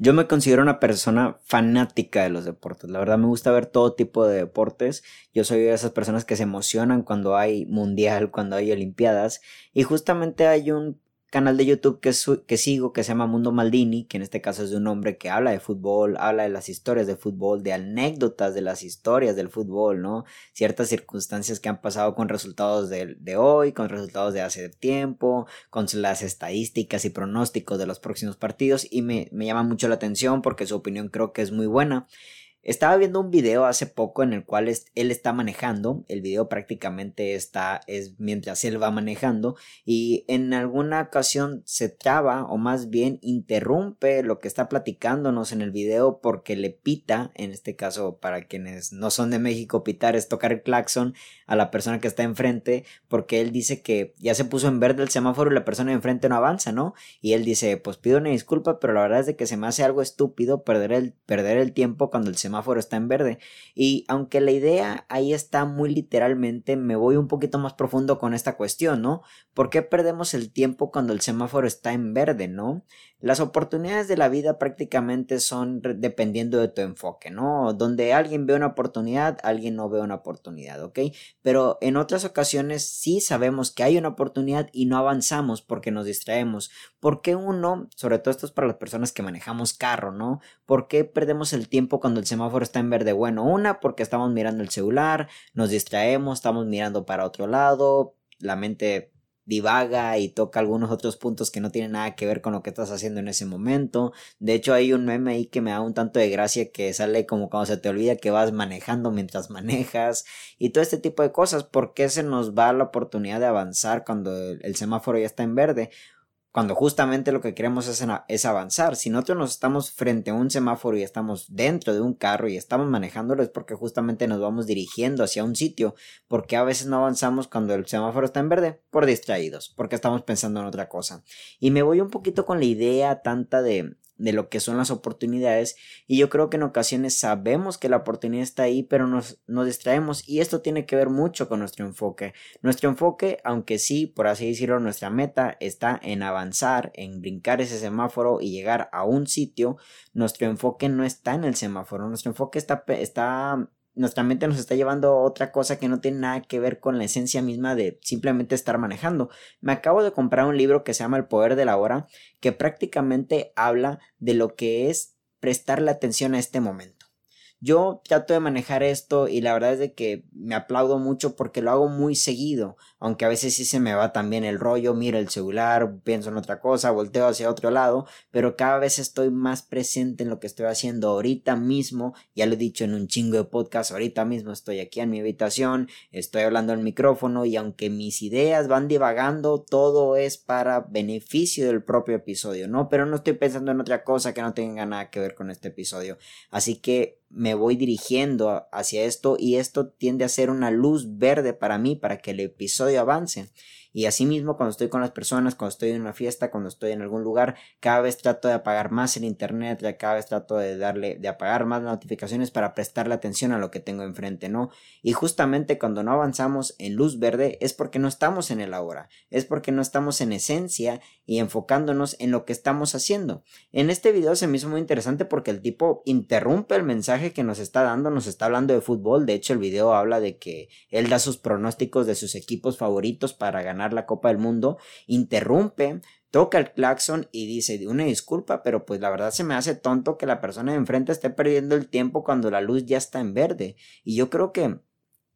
Yo me considero una persona fanática de los deportes. La verdad me gusta ver todo tipo de deportes. Yo soy de esas personas que se emocionan cuando hay mundial, cuando hay olimpiadas. Y justamente hay un canal de YouTube que, que sigo que se llama Mundo Maldini, que en este caso es de un hombre que habla de fútbol, habla de las historias de fútbol, de anécdotas de las historias del fútbol, ¿no? Ciertas circunstancias que han pasado con resultados de, de hoy, con resultados de hace tiempo, con las estadísticas y pronósticos de los próximos partidos y me, me llama mucho la atención porque su opinión creo que es muy buena. Estaba viendo un video hace poco en el cual él está manejando, el video prácticamente está es mientras él va manejando y en alguna ocasión se traba o más bien interrumpe lo que está platicándonos en el video porque le pita, en este caso para quienes no son de México, pitar es tocar el claxon a la persona que está enfrente porque él dice que ya se puso en verde el semáforo y la persona de enfrente no avanza, ¿no? Y él dice, pues pido una disculpa, pero la verdad es de que se me hace algo estúpido perder el, perder el tiempo cuando el semáforo semáforo está en verde. Y aunque la idea ahí está muy literalmente, me voy un poquito más profundo con esta cuestión, ¿no? ¿Por qué perdemos el tiempo cuando el semáforo está en verde, ¿no? Las oportunidades de la vida prácticamente son dependiendo de tu enfoque, ¿no? Donde alguien ve una oportunidad, alguien no ve una oportunidad, ¿ok? Pero en otras ocasiones sí sabemos que hay una oportunidad y no avanzamos porque nos distraemos. ¿Por qué uno, sobre todo esto es para las personas que manejamos carro, ¿no? ¿Por qué perdemos el tiempo cuando el semáforo está en verde? Bueno, una, porque estamos mirando el celular, nos distraemos, estamos mirando para otro lado, la mente divaga y toca algunos otros puntos que no tienen nada que ver con lo que estás haciendo en ese momento. De hecho, hay un meme ahí que me da un tanto de gracia que sale como cuando se te olvida que vas manejando mientras manejas y todo este tipo de cosas. ¿Por qué se nos va la oportunidad de avanzar cuando el semáforo ya está en verde? Cuando justamente lo que queremos es, avanzar. Si nosotros nos estamos frente a un semáforo y estamos dentro de un carro y estamos manejándolo es porque justamente nos vamos dirigiendo hacia un sitio, porque a veces no avanzamos cuando el semáforo está en verde, por distraídos, porque estamos pensando en otra cosa. Y me voy un poquito con la idea tanta de de lo que son las oportunidades y yo creo que en ocasiones sabemos que la oportunidad está ahí pero nos, nos distraemos y esto tiene que ver mucho con nuestro enfoque. Nuestro enfoque aunque sí por así decirlo nuestra meta está en avanzar en brincar ese semáforo y llegar a un sitio nuestro enfoque no está en el semáforo nuestro enfoque está, está nuestra mente nos está llevando a otra cosa que no tiene nada que ver con la esencia misma de simplemente estar manejando. Me acabo de comprar un libro que se llama El Poder de la Hora, que prácticamente habla de lo que es prestarle atención a este momento. Yo trato de manejar esto y la verdad es de que me aplaudo mucho porque lo hago muy seguido, aunque a veces sí se me va también el rollo, miro el celular, pienso en otra cosa, volteo hacia otro lado, pero cada vez estoy más presente en lo que estoy haciendo ahorita mismo, ya lo he dicho en un chingo de podcast, ahorita mismo estoy aquí en mi habitación, estoy hablando al micrófono y aunque mis ideas van divagando, todo es para beneficio del propio episodio, ¿no? Pero no estoy pensando en otra cosa que no tenga nada que ver con este episodio, así que me voy dirigiendo hacia esto y esto tiende a ser una luz verde para mí para que el episodio avance. Y asimismo, cuando estoy con las personas, cuando estoy en una fiesta, cuando estoy en algún lugar, cada vez trato de apagar más el internet, cada vez trato de darle, de apagar más notificaciones para prestarle atención a lo que tengo enfrente, ¿no? Y justamente cuando no avanzamos en luz verde es porque no estamos en el ahora, es porque no estamos en esencia y enfocándonos en lo que estamos haciendo. En este video se me hizo muy interesante porque el tipo interrumpe el mensaje que nos está dando, nos está hablando de fútbol, de hecho el video habla de que él da sus pronósticos de sus equipos favoritos para ganar la Copa del Mundo, interrumpe, toca el claxon y dice una disculpa, pero pues la verdad se me hace tonto que la persona de enfrente esté perdiendo el tiempo cuando la luz ya está en verde. Y yo creo que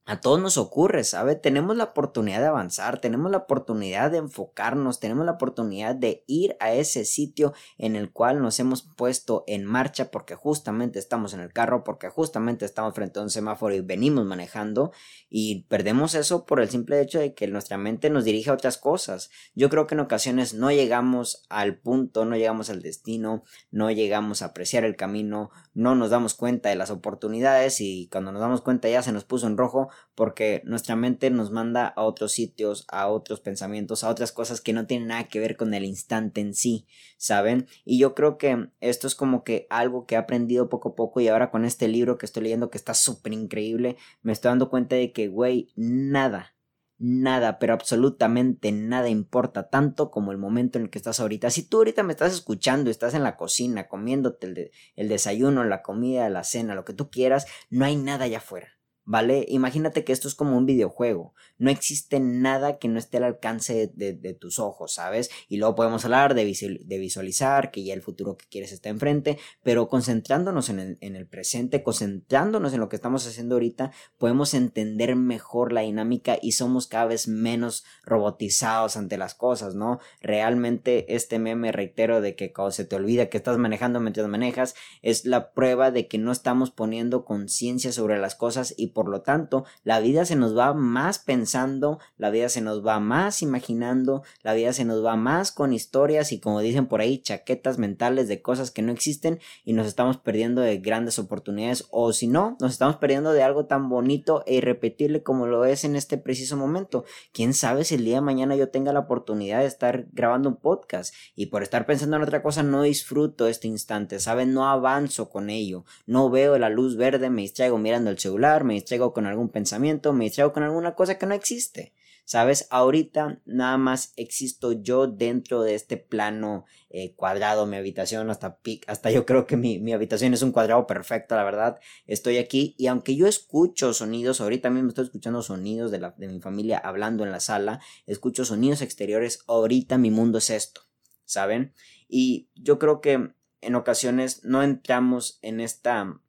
a todos nos ocurre, ¿sabe? Tenemos la oportunidad de avanzar, tenemos la oportunidad de enfocarnos, tenemos la oportunidad de ir a ese sitio en el cual nos hemos puesto en marcha porque justamente estamos en el carro, porque justamente estamos frente a un semáforo y venimos manejando y perdemos eso por el simple hecho de que nuestra mente nos dirige a otras cosas. Yo creo que en ocasiones no llegamos al punto, no llegamos al destino, no llegamos a apreciar el camino, no nos damos cuenta de las oportunidades y cuando nos damos cuenta ya se nos puso en rojo porque nuestra mente nos manda a otros sitios, a otros pensamientos, a otras cosas que no tienen nada que ver con el instante en sí, ¿saben? Y yo creo que esto es como que algo que he aprendido poco a poco y ahora con este libro que estoy leyendo que está súper increíble, me estoy dando cuenta de que, güey, nada, nada, pero absolutamente nada importa tanto como el momento en el que estás ahorita. Si tú ahorita me estás escuchando, estás en la cocina, comiéndote el, el desayuno, la comida, la cena, lo que tú quieras, no hay nada allá afuera. ¿Vale? Imagínate que esto es como un videojuego. No existe nada que no esté al alcance de, tus ojos, ¿sabes? Y luego podemos hablar de, visualizar que ya el futuro que quieres está enfrente, pero concentrándonos en el, en el, presente, concentrándonos en lo que estamos haciendo ahorita, podemos entender mejor la dinámica y somos cada vez menos robotizados ante las cosas, ¿no? Realmente este meme, reitero, de que cuando se te olvida que estás manejando mientras manejas, es la prueba de que no estamos poniendo conciencia sobre las cosas y por lo tanto la vida se nos va más pensando, la vida se nos va más imaginando, la vida se nos va más con historias y como dicen por ahí chaquetas mentales de cosas que no existen y nos estamos perdiendo de grandes oportunidades o si no, nos estamos perdiendo de algo tan bonito e irrepetible como lo es en este preciso momento. ¿Quién sabe si el día de mañana yo tenga la oportunidad de estar grabando un podcast y por estar pensando en otra cosa no disfruto este instante, ¿saben? No avanzo con ello, no veo la luz verde, me distraigo mirando el celular, me distraigo con algún pensamiento, me distraigo con alguna cosa que no existe. ¿Sabes? Ahorita nada más existo yo dentro de este plano eh, cuadrado, mi habitación, hasta, hasta yo creo que mi, mi, habitación es un cuadrado perfecto, la verdad. Estoy aquí y aunque yo escucho sonidos, ahorita mismo estoy escuchando sonidos de, la, de mi familia hablando en la sala, escucho sonidos exteriores, ahorita mi mundo es esto, ¿saben? Y yo creo que en ocasiones no entramos en esta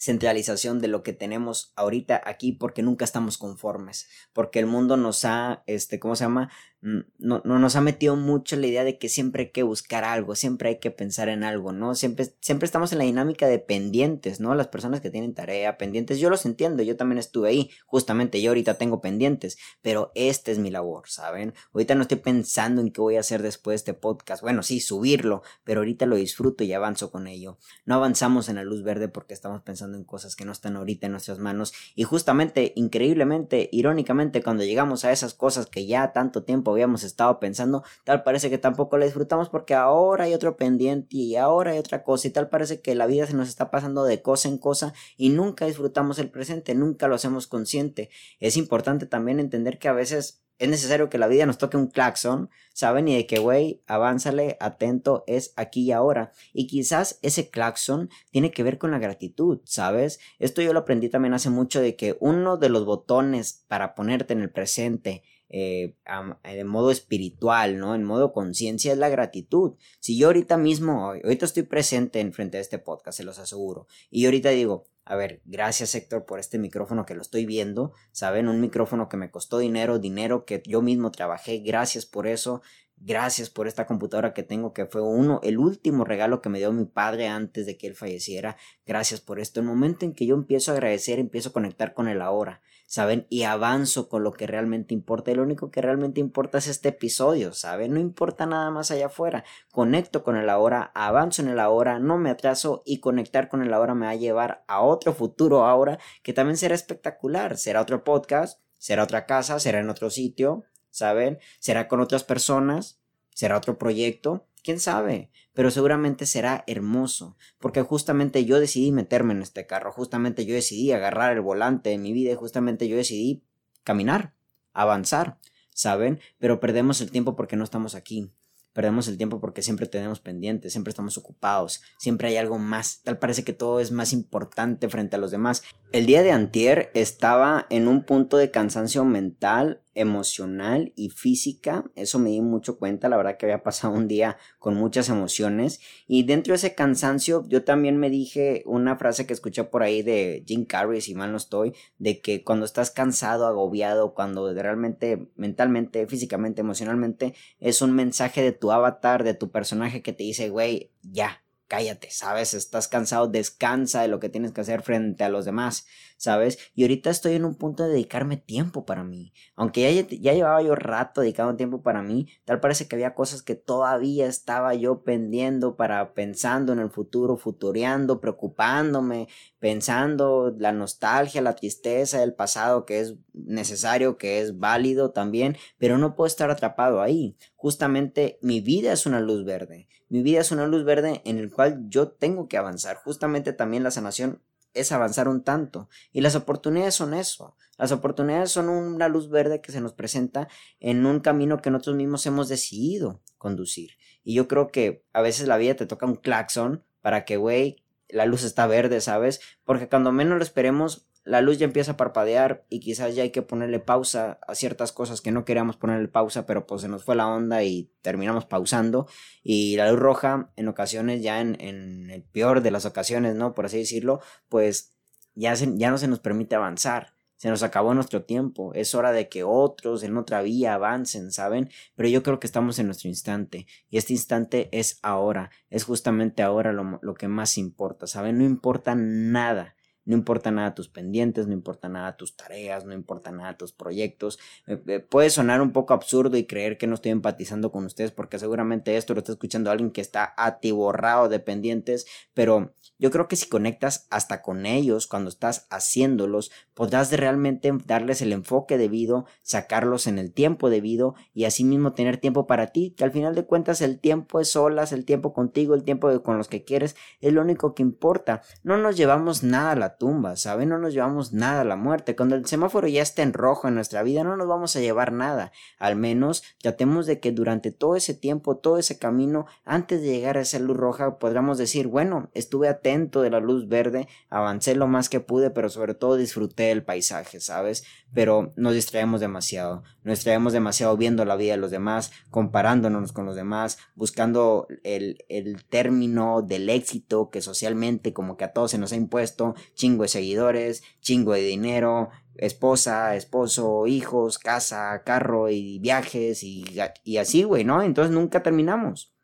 centralización de lo que tenemos ahorita aquí porque nunca estamos conformes, porque el mundo nos ha, este, ¿cómo se llama? No, no, nos ha metido mucho la idea de que siempre hay que buscar algo, siempre hay que pensar en algo, ¿no? Siempre, siempre estamos en la dinámica de pendientes, ¿no? Las personas que tienen tarea, pendientes, yo los entiendo, yo también estuve ahí, justamente yo ahorita tengo pendientes, pero esta es mi labor, ¿saben? Ahorita no estoy pensando en qué voy a hacer después de este podcast, bueno, sí, subirlo, pero ahorita lo disfruto y avanzo con ello. No avanzamos en la luz verde porque estamos pensando en cosas que no están ahorita en nuestras manos y justamente, increíblemente, irónicamente, cuando llegamos a esas cosas que ya tanto tiempo habíamos estado pensando, tal parece que tampoco la disfrutamos porque ahora hay otro pendiente y ahora hay otra cosa y tal parece que la vida se nos está pasando de cosa en cosa y nunca disfrutamos el presente, nunca lo hacemos consciente. Es importante también entender que a veces es necesario que la vida nos toque un claxon, ¿saben? Y de que, güey, avánzale, atento, es aquí y ahora. Y quizás ese claxon tiene que ver con la gratitud, ¿sabes? Esto yo lo aprendí también hace mucho de que uno de los botones para ponerte en el presente eh, en modo espiritual, ¿no? En modo conciencia es la gratitud. Si yo ahorita mismo, ahorita estoy presente en frente a este podcast, se los aseguro, y ahorita digo, a ver, gracias Héctor por este micrófono que lo estoy viendo, ¿saben? Un micrófono que me costó dinero, dinero que yo mismo trabajé, gracias por eso, Gracias por esta computadora que tengo, que fue uno, el último regalo que me dio mi padre antes de que él falleciera. Gracias por esto. El momento en que yo empiezo a agradecer, empiezo a conectar con el ahora, ¿saben? Y avanzo con lo que realmente importa. Y lo único que realmente importa es este episodio, ¿saben? No importa nada más allá afuera. Conecto con el ahora, avanzo en el ahora, no me atraso y conectar con el ahora me va a llevar a otro futuro ahora que también será espectacular. Será otro podcast, será otra casa, será en otro sitio, ¿saben? Será con otras personas, será otro proyecto, quién sabe, pero seguramente será hermoso, porque justamente yo decidí meterme en este carro, justamente yo decidí agarrar el volante de mi vida justamente yo decidí caminar, avanzar, ¿saben? Pero perdemos el tiempo porque no estamos aquí. Perdemos el tiempo porque siempre tenemos pendientes, siempre estamos ocupados, siempre hay algo más. Tal parece que todo es más importante frente a los demás. El día de antier estaba en un punto de cansancio mental emocional y física. Eso me di mucho cuenta, la verdad que había pasado un día con muchas emociones y dentro de ese cansancio yo también me dije una frase que escuché por ahí de Jim Carrey, si mal no estoy, de que cuando estás cansado, agobiado, cuando realmente mentalmente, físicamente, emocionalmente, es un mensaje de tu avatar, de tu personaje que te dice, güey, ya, cállate, ¿sabes? Estás cansado, descansa de lo que tienes que hacer frente a los demás, ¿sabes? Y ahorita estoy en un punto de dedicarme tiempo para mí. Aunque ya, ya llevaba yo rato dedicando tiempo para mí, tal parece que había cosas que todavía estaba yo pendiendo para pensando en el futuro, futureando, preocupándome, pensando la nostalgia, la tristeza del pasado que es necesario, que es válido también, pero no puedo estar atrapado ahí. Justamente mi vida es una luz verde. Mi vida es una luz verde en el cual yo tengo que avanzar. Justamente también la sanación es avanzar un tanto. Y las oportunidades son eso. Las oportunidades son una luz verde que se nos presenta en un camino que nosotros mismos hemos decidido conducir. Y yo creo que a veces la vida te toca un claxon para que, güey, la luz está verde, ¿sabes? Porque cuando menos lo esperemos, la luz ya empieza a parpadear y quizás ya hay que ponerle pausa a ciertas cosas que no queríamos ponerle pausa, pero pues se nos fue la onda y terminamos pausando. Y la luz roja, en ocasiones, ya en, el peor de las ocasiones, ¿no? Por así decirlo, pues ya, ya no se nos permite avanzar. Se nos acabó nuestro tiempo. Es hora de que otros en otra vía avancen, ¿saben? Pero yo creo que estamos en nuestro instante. Y este instante es ahora. Es justamente ahora lo, lo que más importa, ¿saben? No importa nada no importa nada tus pendientes, no importa nada tus tareas, no importa nada tus proyectos. Eh, eh, puede sonar un poco absurdo y creer que no estoy empatizando con ustedes porque seguramente esto lo está escuchando alguien que está atiborrado de pendientes, pero yo creo que si conectas hasta con ellos cuando estás haciéndolos, podrás realmente darles el enfoque debido, sacarlos en el tiempo debido y asimismo tener tiempo para ti, que al final de cuentas el tiempo es solas, el tiempo contigo, el tiempo con los que quieres, es lo único que importa. No nos llevamos nada a la tumba, ¿saben? No nos llevamos nada a la muerte. Cuando el semáforo ya está en rojo en nuestra vida, no nos vamos a llevar nada. Al menos tratemos de que durante todo ese tiempo, todo ese camino, antes de llegar a esa luz roja, podamos decir, bueno, estuve atento de la luz verde, avancé lo más que pude, pero sobre todo disfruté del paisaje, ¿sabes? Pero nos distraemos demasiado. Nos distraemos demasiado viendo la vida de los demás, comparándonos con los demás, buscando el, el término del éxito que socialmente como que a todos se nos ha impuesto, chingo de seguidores, chingo de dinero, esposa, esposo, hijos, casa, carro y viajes y, y así, güey, ¿no? Entonces nunca terminamos.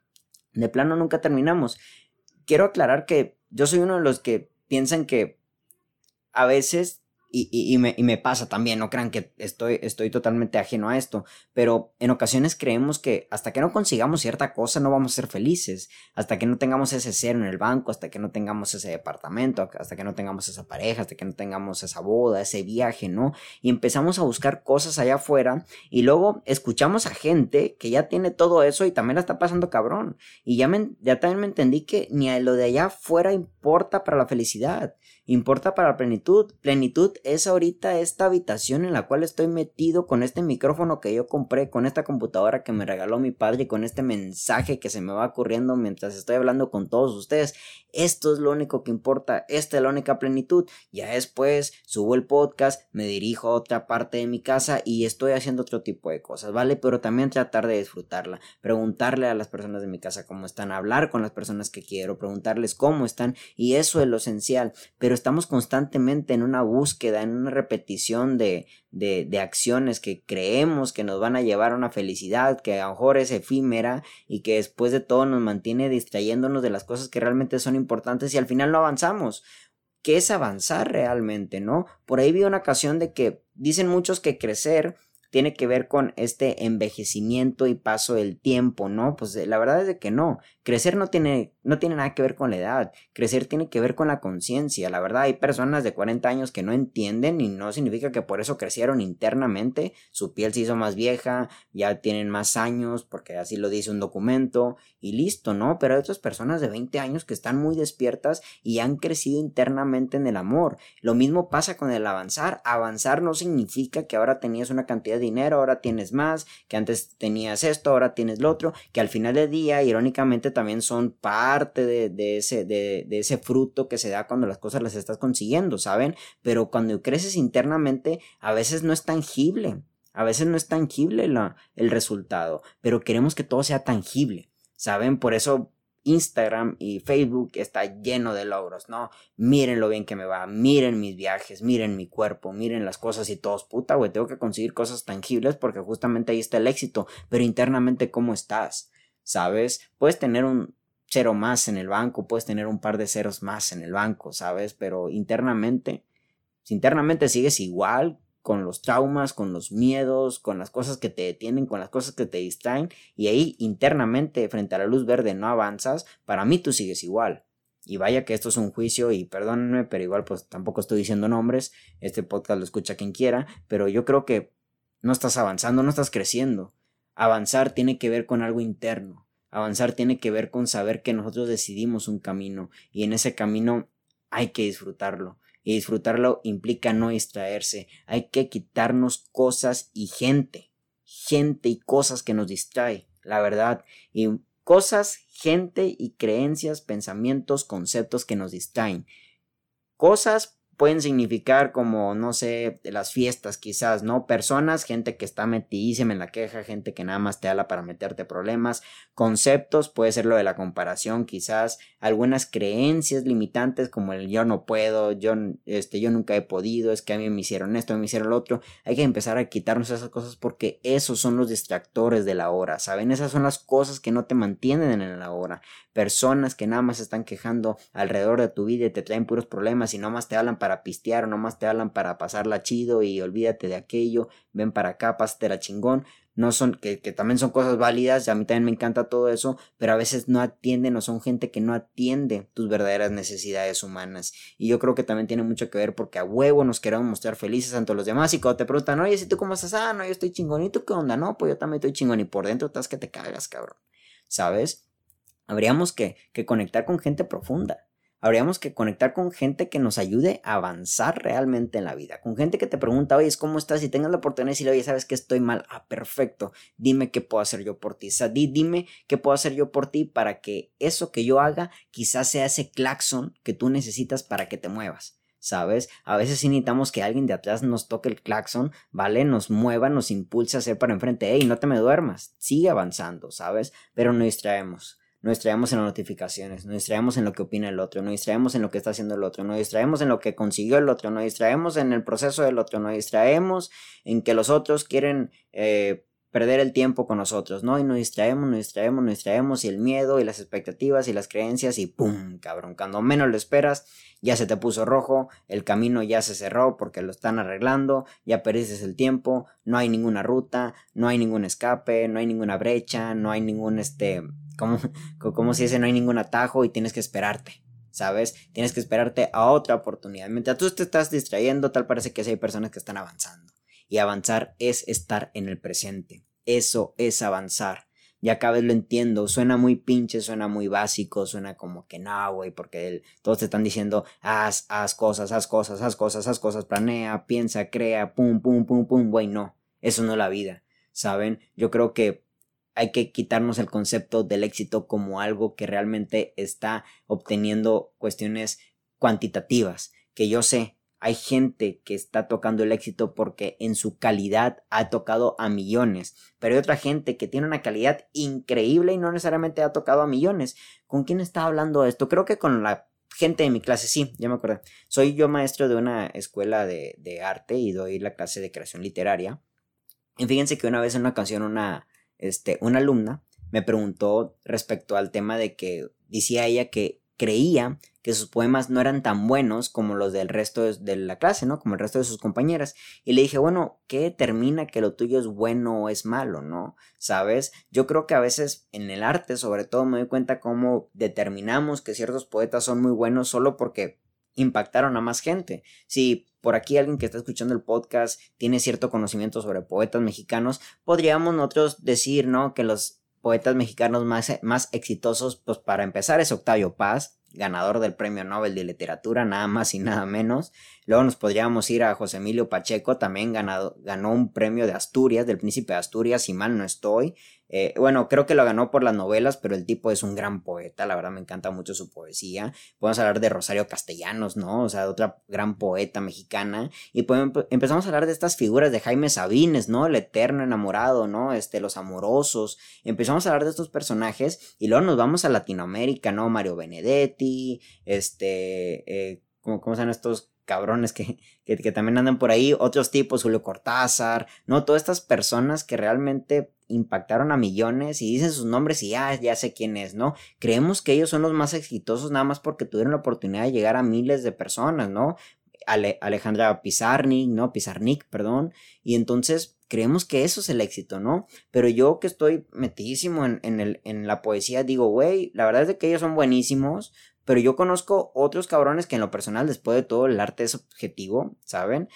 De plano nunca terminamos. Quiero aclarar que yo soy uno de los que piensan que a veces y, me, y, me, pasa también, no crean que estoy, estoy totalmente ajeno a esto, pero en ocasiones creemos que hasta que no consigamos cierta cosa no vamos a ser felices, hasta que no tengamos ese cero en el banco, hasta que no tengamos ese departamento, hasta que no tengamos esa pareja, hasta que no tengamos esa boda, ese viaje, ¿no? Y empezamos a buscar cosas allá afuera y luego escuchamos a gente que ya tiene todo eso y también la está pasando cabrón. Y ya, ya también me entendí que ni a lo de allá afuera importa para la felicidad importa para plenitud. Plenitud es ahorita esta habitación en la cual estoy metido con este micrófono que yo compré, con esta computadora que me regaló mi padre con este mensaje que se me va ocurriendo mientras estoy hablando con todos ustedes. Esto es lo único que importa, esta es la única plenitud. Ya después subo el podcast, me dirijo a otra parte de mi casa y estoy haciendo otro tipo de cosas, ¿vale? Pero también tratar de disfrutarla, preguntarle a las personas de mi casa cómo están, hablar con las personas que quiero, preguntarles cómo están y eso es lo esencial. Pero estamos constantemente en una búsqueda, en una repetición de, de, acciones que creemos que nos van a llevar a una felicidad que a lo mejor es efímera y que después de todo nos mantiene distrayéndonos de las cosas que realmente son importantes y al final no avanzamos. ¿Qué es avanzar realmente, no? Por ahí vi una ocasión de que dicen muchos que crecer tiene que ver con este envejecimiento y paso del tiempo, ¿no? Pues la verdad es de que no. Crecer no tiene, no tiene nada que ver con la edad. Crecer tiene que ver con la conciencia. La verdad, hay personas de 40 años que no entienden y no significa que por eso crecieron internamente. Su piel se hizo más vieja, ya tienen más años, porque así lo dice un documento, y listo, ¿no? Pero hay otras personas de 20 años que están muy despiertas y han crecido internamente en el amor. Lo mismo pasa con el avanzar. Avanzar no significa que ahora tenías una cantidad dinero, ahora tienes más, que antes tenías esto, ahora tienes lo otro, que al final del día, irónicamente, también son parte de, ese, de, ese fruto que se da cuando las cosas las estás consiguiendo, ¿saben? Pero cuando creces internamente, a veces no es tangible. A veces no es tangible el resultado, pero queremos que todo sea tangible. ¿Saben? Por eso Instagram y Facebook está lleno de logros, ¿no? Miren lo bien que me va, miren mis viajes, miren mi cuerpo, miren las cosas y todos, puta, güey, tengo que conseguir cosas tangibles porque justamente ahí está el éxito, pero internamente, ¿cómo estás? ¿Sabes? Puedes tener un cero más en el banco, puedes tener un par de ceros más en el banco, ¿sabes? Pero internamente, si internamente sigues igual, con los traumas, con los miedos, con las cosas que te detienen, con las cosas que te distraen, y ahí internamente frente a la luz verde no avanzas, para mí tú sigues igual. Y vaya que esto es un juicio y perdónenme, pero igual pues tampoco estoy diciendo nombres, este podcast lo escucha quien quiera, pero yo creo que no estás avanzando, no estás creciendo. Avanzar tiene que ver con algo interno. Avanzar tiene que ver con saber que nosotros decidimos un camino y en ese camino hay que disfrutarlo y disfrutarlo implica no distraerse. Hay que quitarnos cosas y gente. Gente y cosas que nos distrae, la verdad. Y cosas, gente y creencias, pensamientos, conceptos que nos distraen. Cosas pueden significar como, no sé, las fiestas quizás, ¿no? Personas, gente que está metidísima en la queja, gente que nada más te habla para meterte problemas, conceptos, puede ser lo de la comparación quizás, algunas creencias limitantes como el yo no puedo, yo, este, yo nunca he podido, es que a mí me hicieron esto, me hicieron lo otro, hay que empezar a quitarnos esas cosas porque esos son los distractores de la hora, ¿saben? Esas son las cosas que no te mantienen en la hora, personas que nada más están quejando alrededor de tu vida y te traen puros problemas y más te hablan para pistear o nomás te hablan para pasarla chido y olvídate de aquello, ven para acá, la chingón. No son, que, que también son cosas válidas, a mí también me encanta todo eso, pero a veces no atienden o son gente que no atiende tus verdaderas necesidades humanas. Y yo creo que también tiene mucho que ver porque a huevo nos queremos mostrar felices ante los demás y cuando te preguntan, oye, si tú cómo estás, ah, no, yo estoy chingonito, ¿qué onda? No, pues yo también estoy chingón y por dentro estás que te cagas, cabrón. ¿Sabes? Habríamos que, conectar con gente profunda. Habríamos que conectar con gente que nos ayude a avanzar realmente en la vida. Con gente que te pregunta, oye, ¿cómo estás? Y tengas la oportunidad de decirle, oye, ¿sabes que estoy mal? Ah, perfecto. Dime qué puedo hacer yo por ti. O dime qué puedo hacer yo por ti para que eso que yo haga quizás sea ese claxon que tú necesitas para que te muevas. ¿sabes? A veces necesitamos que alguien de atrás nos toque el claxon, ¿vale? Nos mueva, nos impulse a hacer para enfrente. Ey, no te me duermas, sigue avanzando, ¿sabes? Pero no distraemos nos distraemos en las notificaciones, nos distraemos en lo que opina el otro, nos distraemos en lo que está haciendo el otro, nos distraemos en lo que consiguió el otro, nos distraemos en el proceso del otro, nos distraemos en que los otros quieren eh, perder el tiempo con nosotros, ¿no? Y nos distraemos, nos distraemos, nos distraemos y el miedo y las expectativas y las creencias y ¡pum! cabrón, cuando menos lo esperas, ya se te puso rojo, el camino ya se cerró porque lo están arreglando, ya perdiste el tiempo, no hay ninguna ruta, no hay ningún escape, no hay ninguna brecha, no hay ningún este como, como si ese no hay ningún atajo y tienes que esperarte. ¿Sabes? Tienes que esperarte a otra oportunidad. Mientras tú te estás distrayendo, tal parece que hay personas que están avanzando. Y avanzar es estar en el presente. Eso es avanzar. Ya cada vez lo entiendo. Suena muy pinche, suena muy básico, suena como que no, güey, porque todos te están diciendo haz, haz cosas, haz cosas, haz cosas, haz cosas, planea, piensa, crea, pum, pum, pum, pum, güey, no. Eso no es la vida. ¿Saben? Yo creo que hay que quitarnos el concepto del éxito como algo que realmente está obteniendo cuestiones cuantitativas, que yo sé, hay gente que está tocando el éxito porque en su calidad ha tocado a millones, pero hay otra gente que tiene una calidad increíble y no necesariamente ha tocado a millones. ¿Con quién está hablando esto? Creo que con la gente de mi clase, sí, ya me acuerdo. Soy yo maestro de una escuela de, de arte y doy la clase de creación literaria. Y fíjense que una vez en una canción una, este, una alumna me preguntó respecto al tema de que decía ella que creía que sus poemas no eran tan buenos como los del resto de la clase, ¿no? Como el resto de sus compañeras. Y le dije, bueno, ¿qué determina que lo tuyo es bueno o es malo, ¿no? ¿Sabes? Yo creo que a veces en el arte, sobre todo, me doy cuenta cómo determinamos que ciertos poetas son muy buenos solo porque impactaron a más gente. Si por aquí alguien que está escuchando el podcast tiene cierto conocimiento sobre poetas mexicanos, podríamos nosotros decir, ¿no? Que los poetas mexicanos más, más exitosos, pues para empezar es Octavio Paz, ganador del Premio Nobel de Literatura, nada más y nada menos. Luego nos podríamos ir a José Emilio Pacheco, también ganado, ganó un premio de Asturias, del Príncipe de Asturias, si mal no estoy. Eh, bueno, creo que lo ganó por las novelas, pero el tipo es un gran poeta, la verdad me encanta mucho su poesía. Podemos hablar de Rosario Castellanos, ¿no? O sea, otra gran poeta mexicana. Y pues, empezamos a hablar de estas figuras de Jaime Sabines, ¿no? El eterno enamorado, ¿no? Este, los amorosos. Empezamos a hablar de estos personajes y luego nos vamos a Latinoamérica, ¿no? Mario Benedetti, este, eh, ¿cómo, ¿cómo se estos cabrones que, que, también andan por ahí, otros tipos, Julio Cortázar, ¿no? Todas estas personas que realmente impactaron a millones y dicen sus nombres y ya, ya sé quién es, ¿no? Creemos que ellos son los más exitosos nada más porque tuvieron la oportunidad de llegar a miles de personas, ¿no? Alejandra Pizarnik, ¿no? Pizarnik, perdón. Y entonces creemos que eso es el éxito, ¿no? Pero yo que estoy metidísimo en, el, en la poesía, digo, güey, la verdad es que ellos son buenísimos, pero yo conozco otros cabrones que en lo personal, después de todo, el arte es objetivo, ¿saben?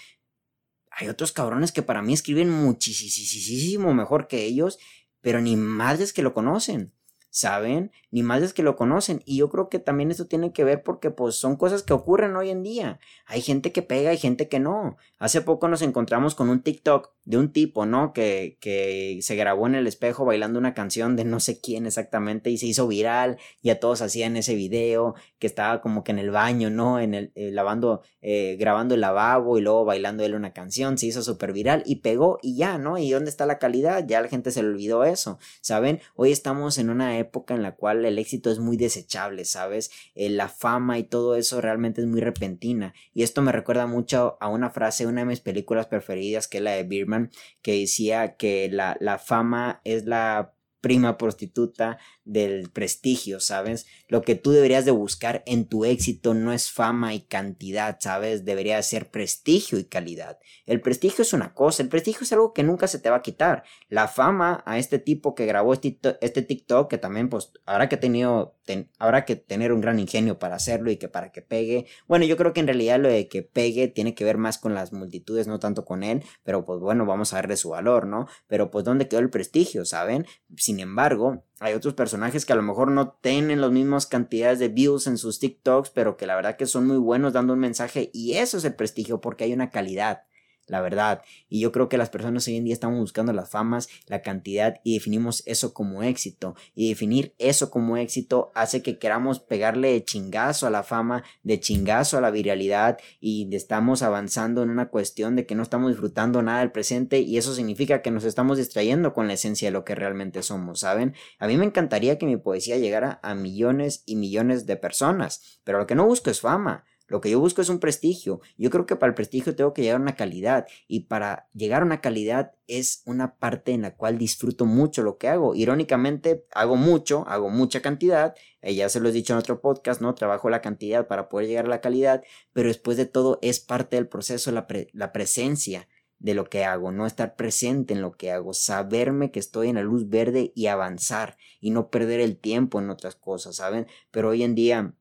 Hay otros cabrones que para mí escriben muchísimo mejor que ellos, pero ni madres que lo conocen. ¿Saben? Ni más es que lo conocen. Y yo creo que también esto tiene que ver porque pues son cosas que ocurren hoy en día. Hay gente que pega y gente que no. Hace poco nos encontramos con un TikTok de un tipo, ¿no? Que, que se grabó en el espejo bailando una canción de no sé quién exactamente y se hizo viral. Y a todos hacían ese video que estaba como que en el baño, ¿no? En el eh, lavando, eh, grabando el lavabo y luego bailando él una canción. Se hizo súper viral y pegó y ya, ¿no? ¿Y dónde está la calidad? Ya la gente se le olvidó eso, ¿saben? Hoy estamos en una época en la cual el éxito es muy desechable, ¿sabes? Eh, la fama y todo eso realmente es muy repentina. Y esto me recuerda mucho a una frase de una de mis películas preferidas, que es la de Birman, que decía que la, la fama es la prima prostituta del prestigio, ¿sabes? Lo que tú deberías de buscar en tu éxito no es fama y cantidad, ¿sabes? Debería ser prestigio y calidad. El prestigio es una cosa, el prestigio es algo que nunca se te va a quitar. La fama a este tipo que grabó este, este TikTok, que también pues habrá que, tenido, habrá que tener un gran ingenio para hacerlo y que para que pegue. Bueno, yo creo que en realidad lo de que pegue tiene que ver más con las multitudes, no tanto con él, pero pues bueno, vamos a darle su valor, ¿no? Pero pues ¿dónde quedó el prestigio, ¿saben? Sin embargo, hay otros personajes que a lo mejor no tienen las mismas cantidades de views en sus TikToks, pero que la verdad que son muy buenos dando un mensaje y eso es el prestigio porque hay una calidad la verdad. Y yo creo que las personas hoy en día estamos buscando las famas, la cantidad y definimos eso como éxito. Y definir eso como éxito hace que queramos pegarle chingazo a la fama, de chingazo a la viralidad y estamos avanzando en una cuestión de que no estamos disfrutando nada del presente y eso significa que nos estamos distrayendo con la esencia de lo que realmente somos, ¿saben? A mí me encantaría que mi poesía llegara a millones y millones de personas, pero lo que no busco es fama. Lo que yo busco es un prestigio. Yo creo que para el prestigio tengo que llegar a una calidad. Y para llegar a una calidad es una parte en la cual disfruto mucho lo que hago. Irónicamente, hago mucho, hago mucha cantidad. Eh, ya se lo he dicho en otro podcast, ¿no? Trabajo la cantidad para poder llegar a la calidad. Pero después de todo es parte del proceso la, la presencia de lo que hago, no estar presente en lo que hago, saberme que estoy en la luz verde y avanzar y no perder el tiempo en otras cosas, ¿saben? Pero hoy en día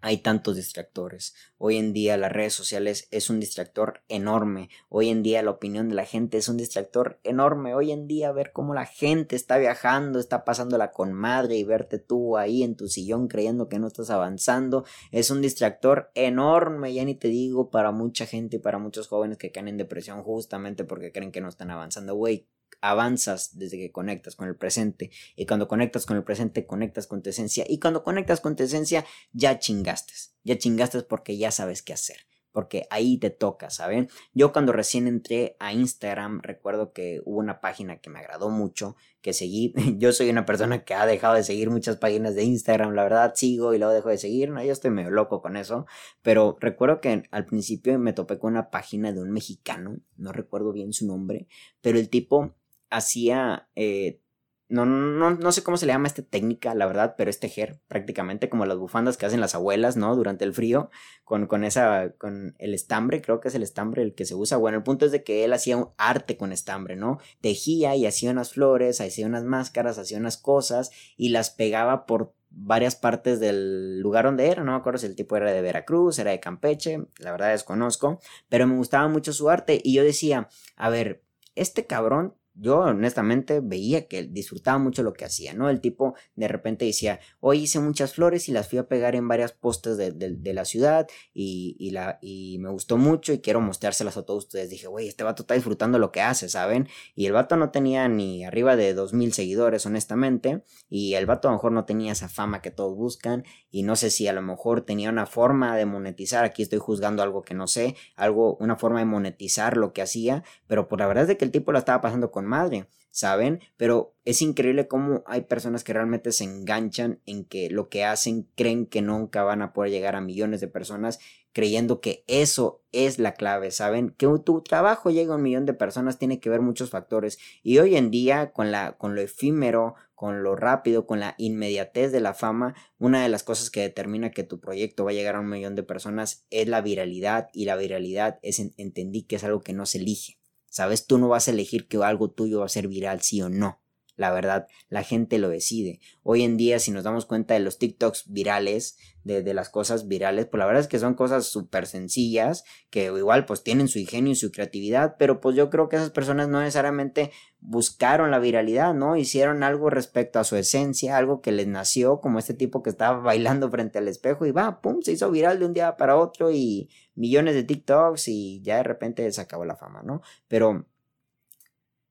hay tantos distractores. Hoy en día las redes sociales es un distractor enorme. Hoy en día la opinión de la gente es un distractor enorme. Hoy en día ver cómo la gente está viajando, está pasándola con madre y verte tú ahí en tu sillón creyendo que no estás avanzando es un distractor enorme. Ya ni te digo para mucha gente y para muchos jóvenes que caen en depresión justamente porque creen que no están avanzando. Güey, avanzas desde que conectas con el presente. Y cuando conectas con el presente, conectas con tu esencia. Y cuando conectas con tu esencia, ya chingaste. Ya chingaste porque ya sabes qué hacer. Porque ahí te toca, ¿saben? Yo cuando recién entré a Instagram, recuerdo que hubo una página que me agradó mucho, que seguí. Yo soy una persona que ha dejado de seguir muchas páginas de Instagram, la verdad, sigo y luego dejo de seguir, no, yo estoy medio loco con eso. Pero recuerdo que al principio me topé con una página de un mexicano, no recuerdo bien su nombre, pero el tipo hacía, eh, no, no, no sé cómo se le llama esta técnica, la verdad, pero es tejer prácticamente como las bufandas que hacen las abuelas, ¿no? Durante el frío, con, con esa, con el estambre, creo que es el estambre el que se usa. Bueno, el punto es de que él hacía un arte con estambre, ¿no? Tejía y hacía unas flores, hacía unas máscaras, hacía unas cosas y las pegaba por varias partes del lugar donde era, no me acuerdo si el tipo era de Veracruz, era de Campeche, la verdad desconozco, pero me gustaba mucho su arte y yo decía, a ver, este cabrón yo honestamente veía que disfrutaba mucho lo que hacía, ¿no? El tipo de repente decía, hoy hice muchas flores y las fui a pegar en varias postes de, la ciudad y, la, y me gustó mucho y quiero mostrárselas a todos ustedes. Dije, güey, este vato está disfrutando lo que hace, ¿saben? Y el vato no tenía ni arriba de dos mil seguidores, honestamente, y el vato a lo mejor no tenía esa fama que todos buscan y no sé si a lo mejor tenía una forma de monetizar, aquí estoy juzgando algo que no sé, algo, una forma de monetizar lo que hacía, pero por la verdad es de que el tipo lo estaba pasando con madre, ¿saben? Pero es increíble cómo hay personas que realmente se enganchan en que lo que hacen creen que nunca van a poder llegar a millones de personas creyendo que eso es la clave, ¿saben? Que tu trabajo llegue a un millón de personas tiene que ver muchos factores y hoy en día con la con lo efímero, con lo rápido, con la inmediatez de la fama, una de las cosas que determina que tu proyecto va a llegar a un millón de personas es la viralidad y la viralidad es entendí que es algo que no se elige. ¿Sabes? Tú no vas a elegir que algo tuyo va a ser viral, sí o no. La verdad, la gente lo decide. Hoy en día, si nos damos cuenta de los TikToks virales, de, las cosas virales, pues la verdad es que son cosas súper sencillas, que igual pues tienen su ingenio y su creatividad, pero pues yo creo que esas personas no necesariamente buscaron la viralidad, ¿no? Hicieron algo respecto a su esencia, algo que les nació, como este tipo que estaba bailando frente al espejo y va, pum, se hizo viral de un día para otro y millones de TikToks y ya de repente se acabó la fama, ¿no? Pero,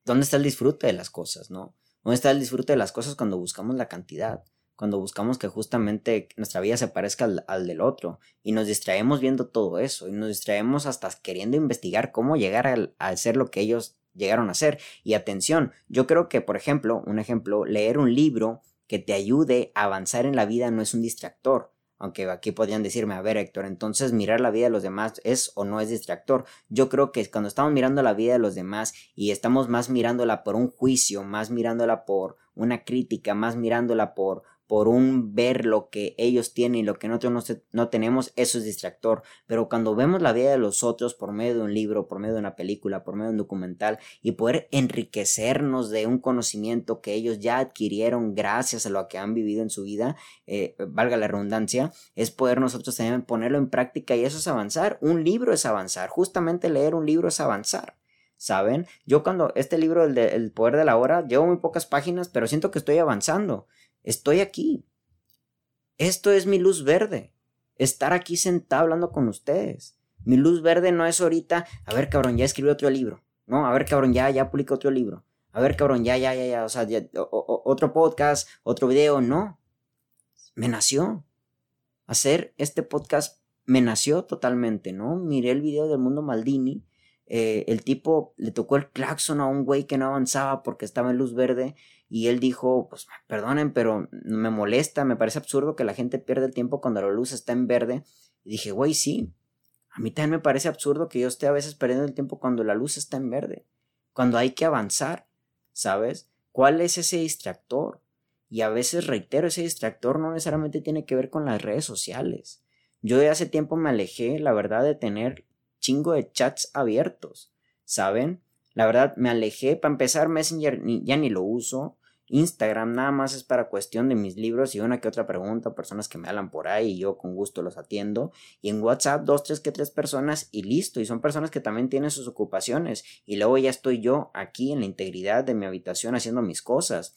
¿dónde está el disfrute de las cosas, ¿no? ¿Dónde está el disfrute de las cosas cuando buscamos la cantidad? Cuando buscamos que justamente nuestra vida se parezca al, del otro y nos distraemos viendo todo eso y nos distraemos hasta queriendo investigar cómo llegar a, a ser lo que ellos llegaron a ser. Y atención, yo creo que, por ejemplo, un ejemplo, leer un libro que te ayude a avanzar en la vida no es un distractor. Aunque aquí podrían decirme, a ver Héctor, entonces mirar la vida de los demás es o no es distractor. Yo creo que cuando estamos mirando la vida de los demás y estamos más mirándola por un juicio, más mirándola por una crítica, más mirándola por por un ver lo que ellos tienen y lo que nosotros no, tenemos, eso es distractor. Pero cuando vemos la vida de los otros por medio de un libro, por medio de una película, por medio de un documental y poder enriquecernos de un conocimiento que ellos ya adquirieron gracias a lo que han vivido en su vida, eh, valga la redundancia, es poder nosotros también ponerlo en práctica y eso es avanzar. Un libro es avanzar, justamente leer un libro es avanzar. ¿Saben? Yo cuando este libro, el, el poder de la hora, llevo muy pocas páginas, pero siento que estoy avanzando. Estoy aquí. Esto es mi luz verde. Estar aquí sentado hablando con ustedes. Mi luz verde no es ahorita, a ver cabrón, ya escribí otro libro. No, a ver cabrón, ya, ya publicó otro libro. A ver cabrón, ya, ya, ya, ya, o sea, otro podcast, otro video, no. Me nació. Hacer este podcast me nació totalmente, ¿no? Miré el video del mundo Maldini. Eh, el tipo le tocó el claxon a un güey que no avanzaba porque estaba en luz verde y él dijo, pues perdonen, pero me molesta, me parece absurdo que la gente pierda el tiempo cuando la luz está en verde. Y dije, güey, sí, a mí también me parece absurdo que yo esté a veces perdiendo el tiempo cuando la luz está en verde, cuando hay que avanzar, ¿sabes? ¿Cuál es ese distractor? Y a veces reitero, ese distractor no necesariamente tiene que ver con las redes sociales. Yo de hace tiempo me alejé, la verdad, de tener chingo de chats abiertos, ¿saben? La verdad, me alejé. Para empezar, Messenger ya ni lo uso. Instagram nada más es para cuestión de mis libros y una que otra pregunta, personas que me hablan por ahí y yo con gusto los atiendo. Y en WhatsApp dos, tres que tres personas y listo. Y son personas que también tienen sus ocupaciones. Y luego ya estoy yo aquí en la integridad de mi habitación haciendo mis cosas.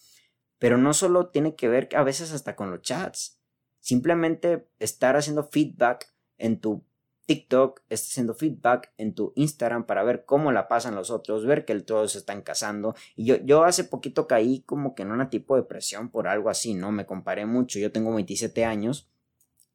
Pero no solo tiene que ver a veces hasta con los chats. Simplemente estar haciendo feedback en tu TikTok, está haciendo feedback en tu Instagram para ver cómo la pasan los otros, ver que todos se están casando. Y yo, yo hace poquito caí como que en una tipo de presión por algo así, ¿no? Me comparé mucho. Yo tengo 27 años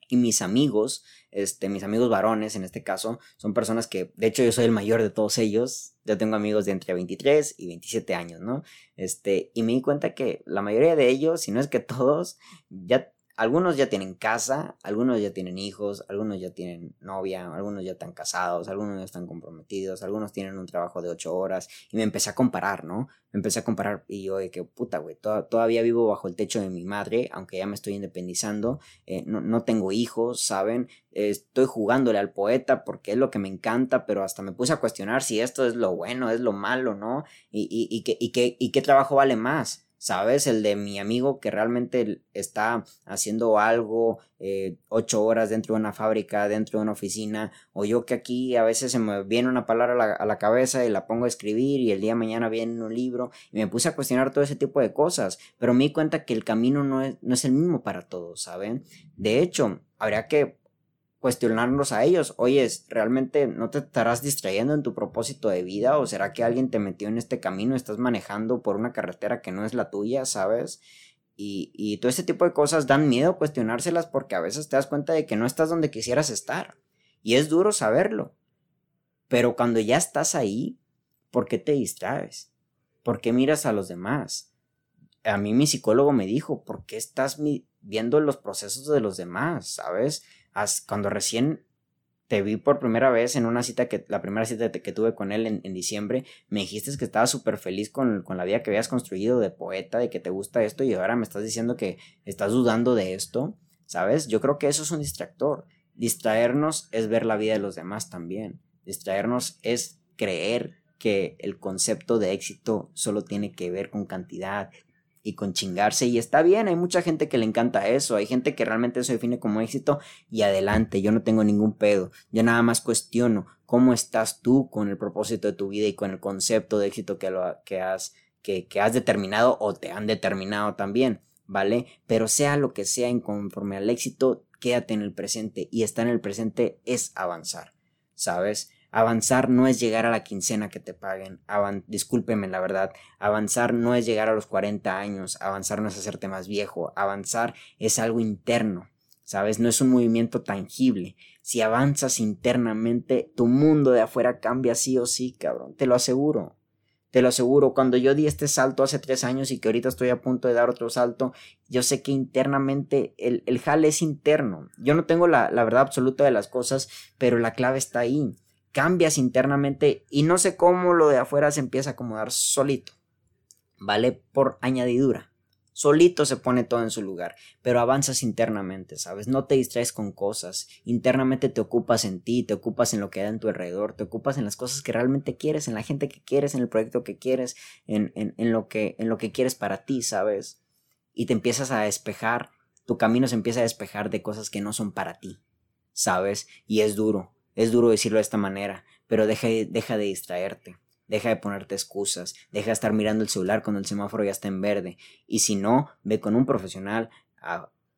y mis amigos, este, mis amigos varones en este caso, son personas que, de hecho yo soy el mayor de todos ellos, yo tengo amigos de entre 23 y 27 años, ¿no? Este, y me di cuenta que la mayoría de ellos, si no es que todos, ya algunos ya tienen casa, algunos ya tienen hijos, algunos ya tienen novia, algunos ya están casados, algunos ya están comprometidos, algunos tienen un trabajo de ocho horas y me empecé a comparar, ¿no? Me empecé a comparar y yo de que puta, güey, todavía vivo bajo el techo de mi madre, aunque ya me estoy independizando, eh, no, tengo hijos, ¿saben? estoy jugándole al poeta porque es lo que me encanta, pero hasta me puse a cuestionar si esto es lo bueno, es lo malo, ¿no? Y, y, y, qué, y qué trabajo vale más ¿sabes? El de mi amigo que realmente está haciendo algo eh, ocho horas dentro de una fábrica, dentro de una oficina, o yo que aquí a veces se me viene una palabra a la, a la, cabeza y la pongo a escribir y el día de mañana viene un libro y me puse a cuestionar todo ese tipo de cosas, pero me di cuenta que el camino no es, no es el mismo para todos, ¿saben? De hecho, habría que cuestionarnos a ellos, oye, ¿realmente no te estarás distrayendo en tu propósito de vida? ¿O será que alguien te metió en este camino, estás manejando por una carretera que no es la tuya, ¿sabes? Y, y todo este tipo de cosas dan miedo cuestionárselas porque a veces te das cuenta de que no estás donde quisieras estar. Y es duro saberlo. Pero cuando ya estás ahí, ¿por qué te distraes? ¿Por qué miras a los demás? A mí mi psicólogo me dijo, ¿por qué estás viendo los procesos de los demás? ¿Sabes? Cuando recién te vi por primera vez en una cita que, la primera cita que tuve con él en, diciembre, me dijiste que estabas súper feliz con, con, la vida que habías construido de poeta, de que te gusta esto, y ahora me estás diciendo que estás dudando de esto, ¿sabes? Yo creo que eso es un distractor. Distraernos es ver la vida de los demás también. Distraernos es creer que el concepto de éxito solo tiene que ver con cantidad, y con chingarse. Y está bien, hay mucha gente que le encanta eso. Hay gente que realmente se define como éxito y adelante, yo no tengo ningún pedo. Yo nada más cuestiono cómo estás tú con el propósito de tu vida y con el concepto de éxito que, lo, que, has, que, que has determinado o te han determinado también. ¿Vale? Pero sea lo que sea, en conforme al éxito, quédate en el presente. Y estar en el presente es avanzar. ¿Sabes? Avanzar no es llegar a la quincena que te paguen. Discúlpeme la verdad. Avanzar no es llegar a los 40 años. Avanzar no es hacerte más viejo. Avanzar es algo interno. ¿Sabes? No es un movimiento tangible. Si avanzas internamente, tu mundo de afuera cambia sí o sí, cabrón. Te lo aseguro. Te lo aseguro, cuando yo di este salto hace tres años y que ahorita estoy a punto de dar otro salto, yo sé que internamente el, el jale es interno. Yo no tengo la, la verdad absoluta de las cosas, pero la clave está ahí cambias internamente y no sé cómo lo de afuera se empieza a acomodar solito. ¿Vale? Por añadidura. Solito se pone todo en su lugar, pero avanzas internamente, ¿sabes? No te distraes con cosas. Internamente te ocupas en ti, te ocupas en lo que hay en tu alrededor, te ocupas en las cosas que realmente quieres, en la gente que quieres, en el proyecto que quieres, en, en, en lo, que, en lo que quieres para ti, ¿sabes? Y te empiezas a despejar, tu camino se empieza a despejar de cosas que no son para ti, ¿sabes? Y es duro, es duro decirlo de esta manera, pero deja, deja de distraerte, deja de ponerte excusas, deja de estar mirando el celular cuando el semáforo ya está en verde. Y si no, ve con un profesional,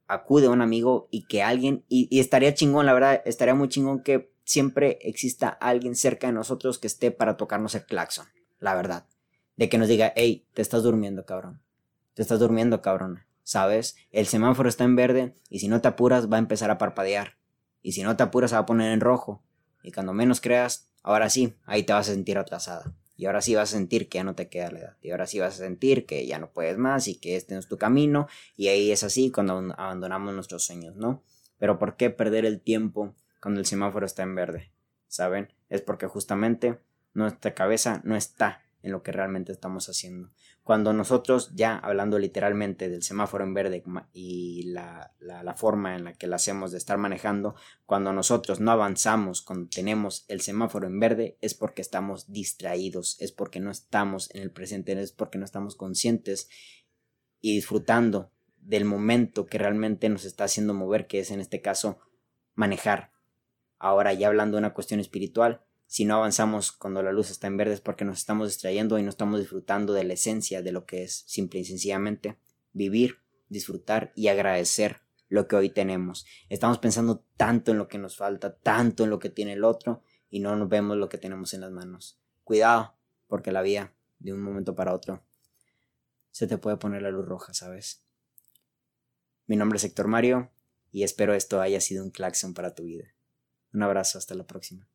acude a un amigo y que alguien, y, estaría chingón, la verdad, estaría muy chingón que siempre exista alguien cerca de nosotros que esté para tocarnos el claxon, la verdad. De que nos diga, hey, te estás durmiendo, cabrón. Te estás durmiendo, cabrón. ¿Sabes? El semáforo está en verde y si no te apuras va a empezar a parpadear. Y si no te apuras va a poner en rojo. Y cuando menos creas, ahora sí, ahí te vas a sentir atrasada. Y ahora sí vas a sentir que ya no te queda la edad. Y ahora sí vas a sentir que ya no puedes más y que este no es tu camino. Y ahí es así cuando abandonamos nuestros sueños, ¿no? Pero ¿por qué perder el tiempo cuando el semáforo está en verde? ¿Saben? Es porque justamente nuestra cabeza no está en lo que realmente estamos haciendo. Cuando nosotros, ya hablando literalmente del semáforo en verde y la, la, forma en la que lo hacemos de estar manejando, cuando nosotros no avanzamos, cuando tenemos el semáforo en verde, es porque estamos distraídos, es porque no estamos en el presente, es porque no estamos conscientes y disfrutando del momento que realmente nos está haciendo mover, que es en este caso manejar. Ahora ya hablando de una cuestión espiritual, si no avanzamos cuando la luz está en verde es porque nos estamos distrayendo y no estamos disfrutando de la esencia de lo que es simple y sencillamente vivir, disfrutar y agradecer lo que hoy tenemos. Estamos pensando tanto en lo que nos falta, tanto en lo que tiene el otro y no nos vemos lo que tenemos en las manos. Cuidado, porque la vida, de un momento para otro, se te puede poner la luz roja, ¿sabes? Mi nombre es Héctor Mario y espero esto haya sido un claxon para tu vida. Un abrazo, hasta la próxima.